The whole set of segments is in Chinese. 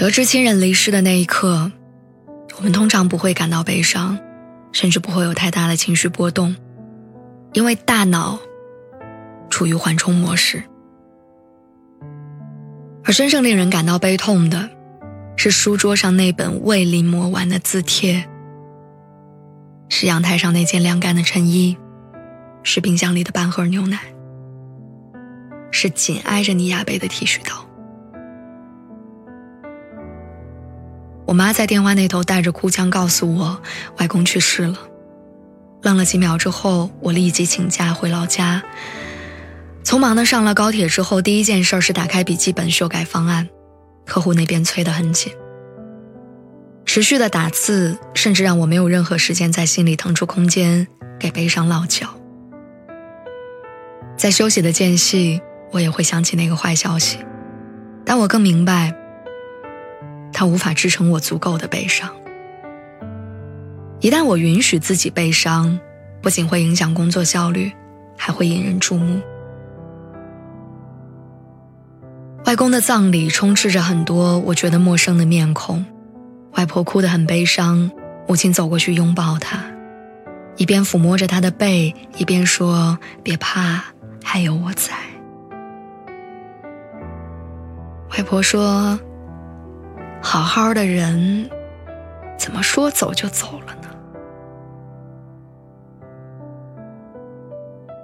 得知亲人离世的那一刻，我们通常不会感到悲伤，甚至不会有太大的情绪波动，因为大脑处于缓冲模式。而真正令人感到悲痛的，是书桌上那本未临摹完的字帖，是阳台上那件晾干的衬衣，是冰箱里的半盒牛奶，是紧挨着你牙背的剃须刀。我妈在电话那头带着哭腔告诉我，外公去世了。愣了几秒之后，我立即请假回老家。匆忙的上了高铁之后，第一件事是打开笔记本修改方案，客户那边催得很紧。持续的打字，甚至让我没有任何时间在心里腾出空间给悲伤落脚。在休息的间隙，我也会想起那个坏消息，但我更明白。它无法支撑我足够的悲伤。一旦我允许自己悲伤，不仅会影响工作效率，还会引人注目。外公的葬礼充斥着很多我觉得陌生的面孔，外婆哭得很悲伤，母亲走过去拥抱她，一边抚摸着她的背，一边说：“别怕，还有我在。”外婆说。好好的人，怎么说走就走了呢？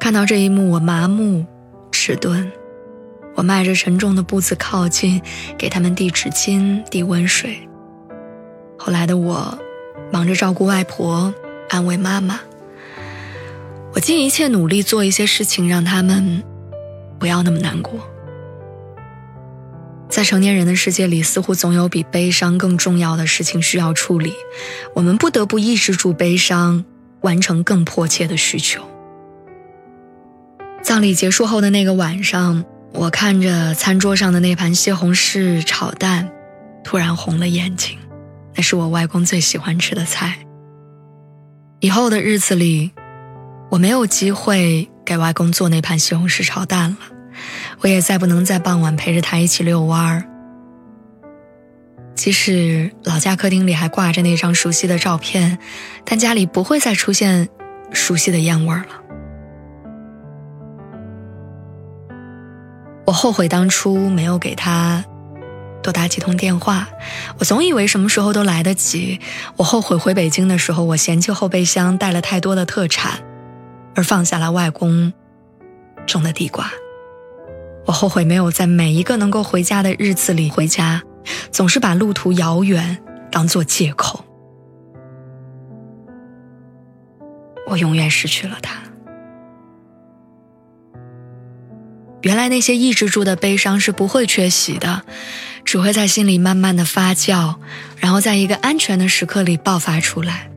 看到这一幕，我麻木、迟钝。我迈着沉重的步子靠近，给他们递纸巾、递温水。后来的我，忙着照顾外婆、安慰妈妈。我尽一切努力做一些事情，让他们不要那么难过。在成年人的世界里，似乎总有比悲伤更重要的事情需要处理，我们不得不抑制住悲伤，完成更迫切的需求。葬礼结束后的那个晚上，我看着餐桌上的那盘西红柿炒蛋，突然红了眼睛。那是我外公最喜欢吃的菜。以后的日子里，我没有机会给外公做那盘西红柿炒蛋了。我也再不能在傍晚陪着他一起遛弯儿。即使老家客厅里还挂着那张熟悉的照片，但家里不会再出现熟悉的烟味儿了。我后悔当初没有给他多打几通电话，我总以为什么时候都来得及。我后悔回北京的时候，我嫌弃后备箱带了太多的特产，而放下了外公种的地瓜。我后悔没有在每一个能够回家的日子里回家，总是把路途遥远当做借口。我永远失去了他。原来那些抑制住的悲伤是不会缺席的，只会在心里慢慢的发酵，然后在一个安全的时刻里爆发出来。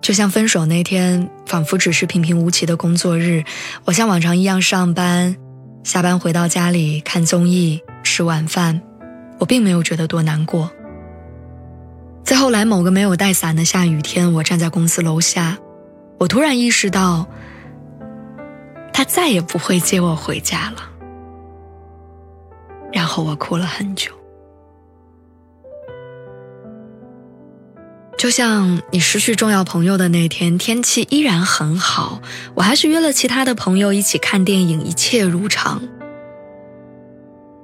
就像分手那天，仿佛只是平平无奇的工作日，我像往常一样上班，下班回到家里看综艺、吃晚饭，我并没有觉得多难过。在后来某个没有带伞的下雨天，我站在公司楼下，我突然意识到，他再也不会接我回家了。然后我哭了很久。就像你失去重要朋友的那天，天气依然很好，我还是约了其他的朋友一起看电影，一切如常。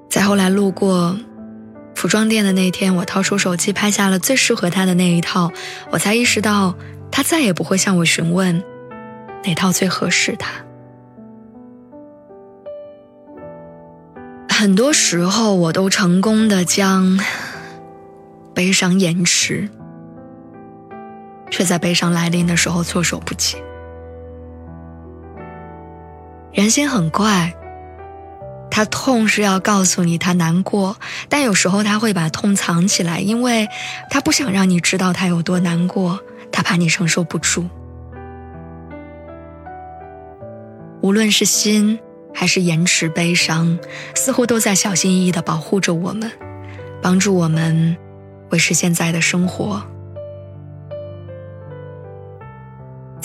在后来路过服装店的那天，我掏出手机拍下了最适合他的那一套，我才意识到他再也不会向我询问哪套最合适他。很多时候，我都成功的将悲伤延迟。却在悲伤来临的时候措手不及。人心很怪，他痛是要告诉你他难过，但有时候他会把痛藏起来，因为他不想让你知道他有多难过，他怕你承受不住。无论是心还是延迟悲伤，似乎都在小心翼翼地保护着我们，帮助我们维持现在的生活。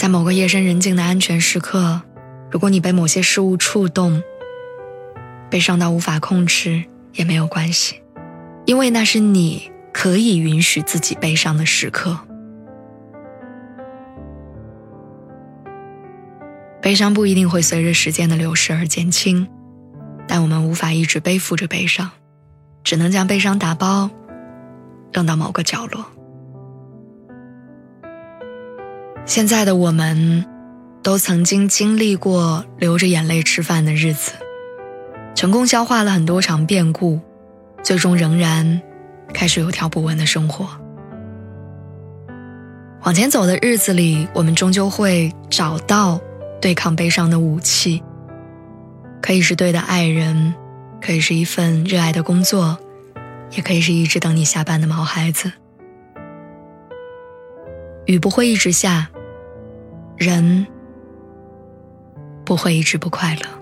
在某个夜深人静的安全时刻，如果你被某些事物触动，悲伤到无法控制也没有关系，因为那是你可以允许自己悲伤的时刻。悲伤不一定会随着时间的流逝而减轻，但我们无法一直背负着悲伤，只能将悲伤打包，扔到某个角落。现在的我们，都曾经经历过流着眼泪吃饭的日子，成功消化了很多场变故，最终仍然开始有条不紊的生活。往前走的日子里，我们终究会找到。对抗悲伤的武器，可以是对的爱人，可以是一份热爱的工作，也可以是一直等你下班的毛孩子。雨不会一直下，人不会一直不快乐。